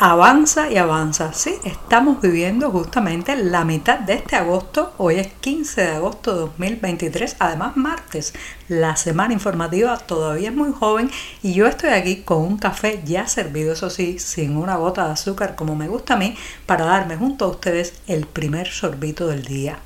avanza y avanza. Sí, estamos viviendo justamente la mitad de este agosto. Hoy es 15 de agosto de 2023, además martes. La semana informativa todavía es muy joven y yo estoy aquí con un café ya servido, eso sí, sin una gota de azúcar como me gusta a mí, para darme junto a ustedes el primer sorbito del día.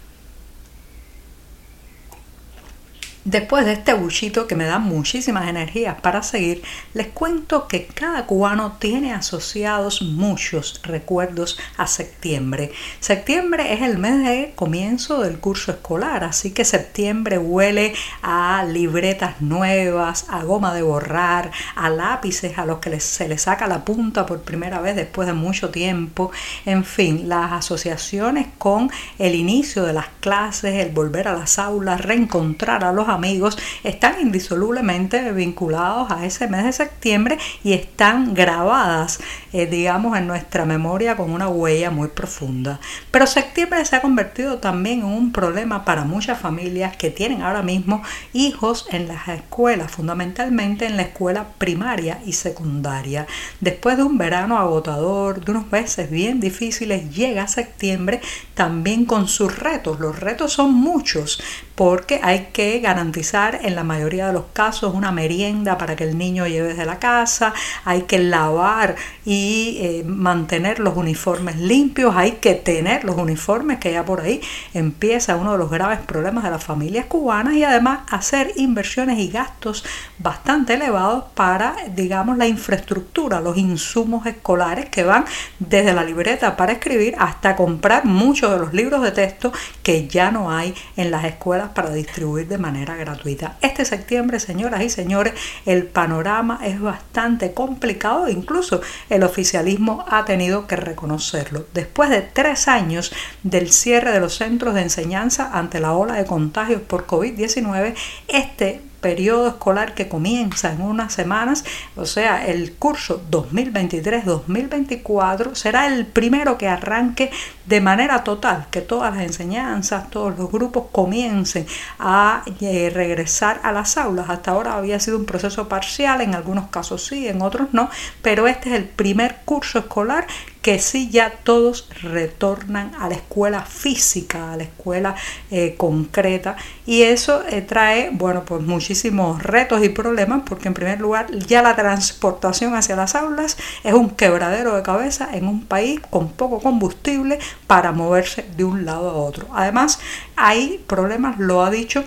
Después de este buchito que me da muchísimas energías para seguir, les cuento que cada cubano tiene asociados muchos recuerdos a septiembre. Septiembre es el mes de comienzo del curso escolar, así que septiembre huele a libretas nuevas, a goma de borrar, a lápices a los que se les saca la punta por primera vez después de mucho tiempo. En fin, las asociaciones con el inicio de las clases, el volver a las aulas, reencontrar a los amigos están indisolublemente vinculados a ese mes de septiembre y están grabadas, eh, digamos, en nuestra memoria con una huella muy profunda. Pero septiembre se ha convertido también en un problema para muchas familias que tienen ahora mismo hijos en las escuelas, fundamentalmente en la escuela primaria y secundaria. Después de un verano agotador, de unos meses bien difíciles, llega septiembre también con sus retos. Los retos son muchos porque hay que garantizar en la mayoría de los casos una merienda para que el niño lleve desde la casa, hay que lavar y eh, mantener los uniformes limpios, hay que tener los uniformes, que ya por ahí empieza uno de los graves problemas de las familias cubanas y además hacer inversiones y gastos bastante elevados para, digamos, la infraestructura, los insumos escolares que van desde la libreta para escribir hasta comprar muchos de los libros de texto que ya no hay en las escuelas para distribuir de manera gratuita. Este septiembre, señoras y señores, el panorama es bastante complicado, incluso el oficialismo ha tenido que reconocerlo. Después de tres años del cierre de los centros de enseñanza ante la ola de contagios por COVID-19, este periodo escolar que comienza en unas semanas, o sea, el curso 2023-2024 será el primero que arranque de manera total, que todas las enseñanzas, todos los grupos comiencen a eh, regresar a las aulas. Hasta ahora había sido un proceso parcial, en algunos casos sí, en otros no, pero este es el primer curso escolar que sí ya todos retornan a la escuela física, a la escuela eh, concreta y eso eh, trae, bueno, pues muchísimos retos y problemas porque en primer lugar ya la transportación hacia las aulas es un quebradero de cabeza en un país con poco combustible para moverse de un lado a otro. Además hay problemas, lo ha dicho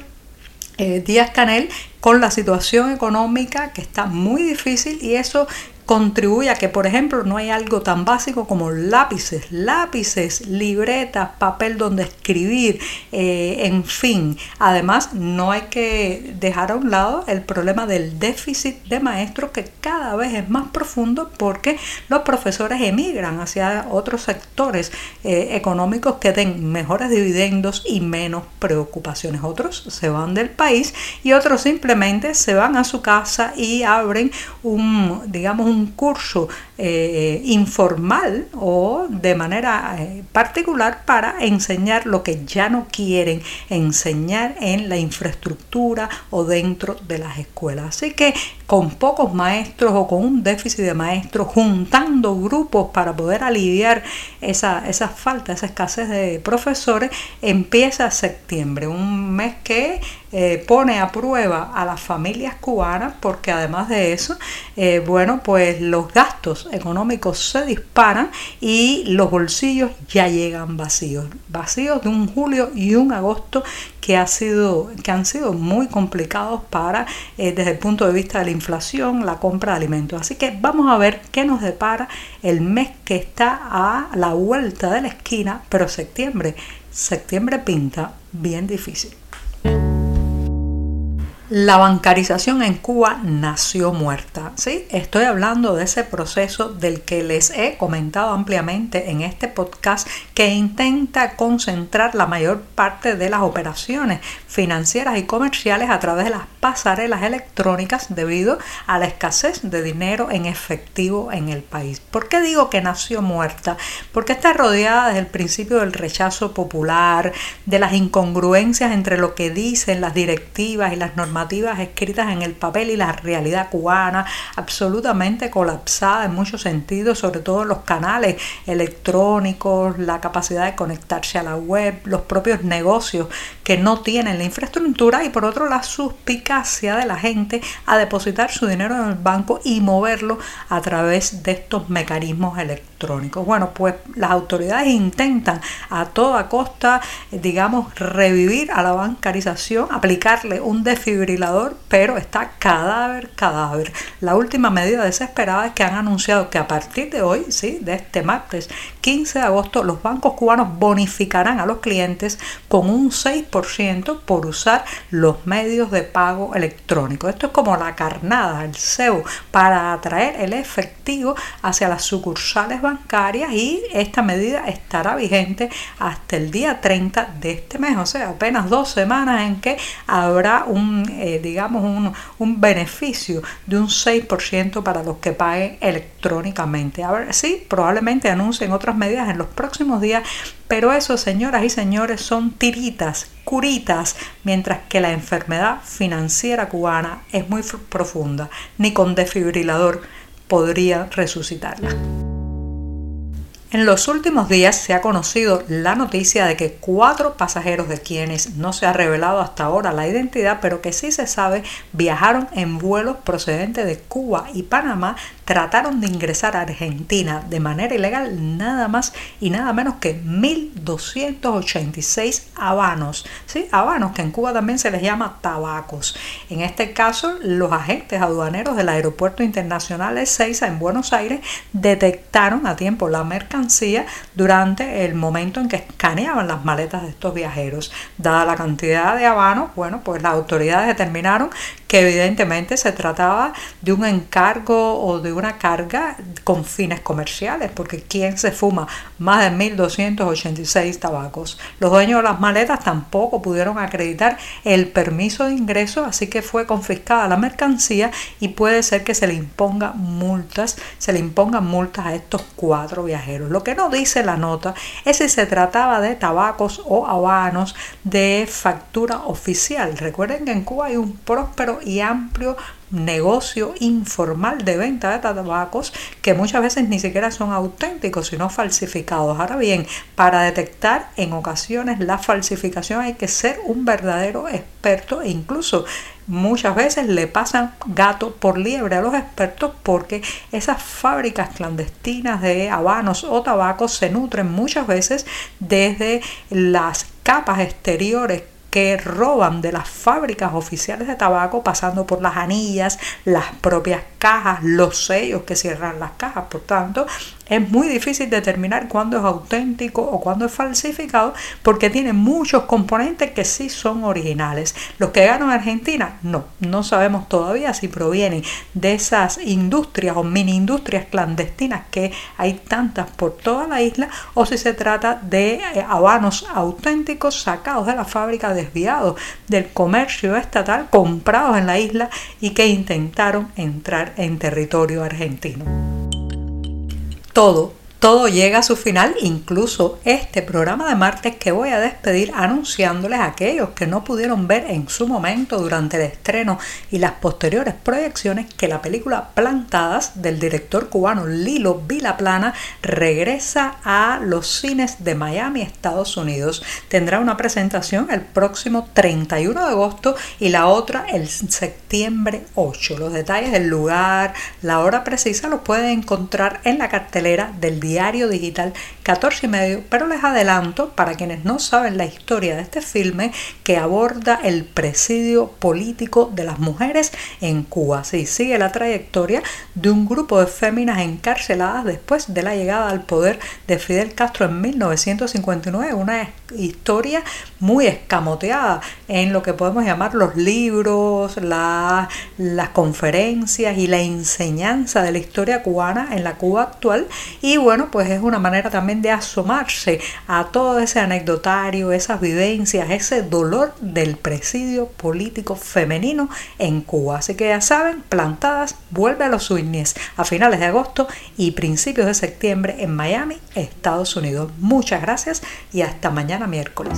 eh, Díaz Canel con la situación económica que está muy difícil y eso contribuye a que, por ejemplo, no hay algo tan básico como lápices, lápices, libretas, papel donde escribir, eh, en fin. Además, no hay que dejar a un lado el problema del déficit de maestros que cada vez es más profundo porque los profesores emigran hacia otros sectores eh, económicos que den mejores dividendos y menos preocupaciones. Otros se van del país y otros simplemente se van a su casa y abren un, digamos, un un curso eh, informal o de manera eh, particular para enseñar lo que ya no quieren enseñar en la infraestructura o dentro de las escuelas. Así que con pocos maestros o con un déficit de maestros, juntando grupos para poder aliviar esa, esa falta, esa escasez de profesores, empieza septiembre, un mes que eh, pone a prueba a las familias cubanas porque además de eso, eh, bueno, pues los gastos económicos se disparan y los bolsillos ya llegan vacíos, vacíos de un julio y un agosto que, ha sido, que han sido muy complicados para, eh, desde el punto de vista de la inflación, la compra de alimentos. Así que vamos a ver qué nos depara el mes que está a la vuelta de la esquina, pero septiembre, septiembre pinta bien difícil. La bancarización en Cuba nació muerta. ¿sí? Estoy hablando de ese proceso del que les he comentado ampliamente en este podcast que intenta concentrar la mayor parte de las operaciones financieras y comerciales a través de las pasarelas electrónicas debido a la escasez de dinero en efectivo en el país. ¿Por qué digo que nació muerta? Porque está rodeada desde el principio del rechazo popular, de las incongruencias entre lo que dicen las directivas y las normativas escritas en el papel y la realidad cubana, absolutamente colapsada en muchos sentidos, sobre todo los canales electrónicos, la capacidad de conectarse a la web, los propios negocios que no tienen la infraestructura y por otro la suspicacia de la gente a depositar su dinero en el banco y moverlo a través de estos mecanismos electrónicos. Bueno, pues las autoridades intentan a toda costa, digamos, revivir a la bancarización, aplicarle un desfibrilador, pero está cadáver, cadáver. La última medida desesperada es que han anunciado que a partir de hoy, sí, de este martes 15 de agosto, los bancos cubanos bonificarán a los clientes con un 6% por usar los medios de pago electrónico. Esto es como la carnada, el CEU, para atraer el efectivo hacia las sucursales bancarias y esta medida estará vigente hasta el día 30 de este mes, o sea, apenas dos semanas en que habrá un, eh, digamos, un, un, beneficio de un 6% para los que paguen electrónicamente. A ver, sí, probablemente anuncien otras medidas en los próximos días, pero eso, señoras y señores, son tiritas, curitas, mientras que la enfermedad financiera cubana es muy profunda. Ni con desfibrilador podría resucitarla. En los últimos días se ha conocido la noticia de que cuatro pasajeros de quienes no se ha revelado hasta ahora la identidad, pero que sí se sabe, viajaron en vuelos procedentes de Cuba y Panamá trataron de ingresar a Argentina de manera ilegal nada más y nada menos que 1.286 habanos. ¿sí? Habanos, que en Cuba también se les llama tabacos. En este caso, los agentes aduaneros del Aeropuerto Internacional Ezeiza en Buenos Aires detectaron a tiempo la mercancía durante el momento en que escaneaban las maletas de estos viajeros. Dada la cantidad de habanos, bueno, pues las autoridades determinaron evidentemente se trataba de un encargo o de una carga con fines comerciales, porque ¿quién se fuma más de 1.286 tabacos? Los dueños de las maletas tampoco pudieron acreditar el permiso de ingreso, así que fue confiscada la mercancía y puede ser que se le imponga multas, se le impongan multas a estos cuatro viajeros. Lo que no dice la nota es si se trataba de tabacos o habanos de factura oficial. Recuerden que en Cuba hay un próspero y amplio negocio informal de venta de tabacos que muchas veces ni siquiera son auténticos sino falsificados. Ahora bien, para detectar en ocasiones la falsificación hay que ser un verdadero experto e incluso muchas veces le pasan gato por liebre a los expertos porque esas fábricas clandestinas de habanos o tabacos se nutren muchas veces desde las capas exteriores que roban de las fábricas oficiales de tabaco pasando por las anillas, las propias cajas, los sellos que cierran las cajas. Por tanto, es muy difícil determinar cuándo es auténtico o cuándo es falsificado porque tiene muchos componentes que sí son originales. Los que ganan Argentina, no, no sabemos todavía si provienen de esas industrias o mini industrias clandestinas que hay tantas por toda la isla o si se trata de eh, habanos auténticos sacados de la fábrica, desviados del comercio estatal, comprados en la isla y que intentaron entrar en territorio argentino todo todo llega a su final, incluso este programa de martes que voy a despedir anunciándoles a aquellos que no pudieron ver en su momento durante el estreno y las posteriores proyecciones que la película Plantadas del director cubano Lilo Vilaplana regresa a los cines de Miami, Estados Unidos. Tendrá una presentación el próximo 31 de agosto y la otra el septiembre 8. Los detalles del lugar, la hora precisa los pueden encontrar en la cartelera del día diario digital 14 y medio, pero les adelanto, para quienes no saben la historia de este filme, que aborda el presidio político de las mujeres en Cuba. Sí, sigue la trayectoria de un grupo de féminas encarceladas después de la llegada al poder de Fidel Castro en 1959, una historia muy escamoteada en lo que podemos llamar los libros, las conferencias y la enseñanza de la historia cubana en la Cuba actual y bueno pues es una manera también de asomarse a todo ese anecdotario, esas vivencias, ese dolor del presidio político femenino en Cuba. Así que ya saben, plantadas vuelve a los Sueñes a finales de agosto y principios de septiembre en Miami, Estados Unidos. Muchas gracias y hasta mañana miércoles.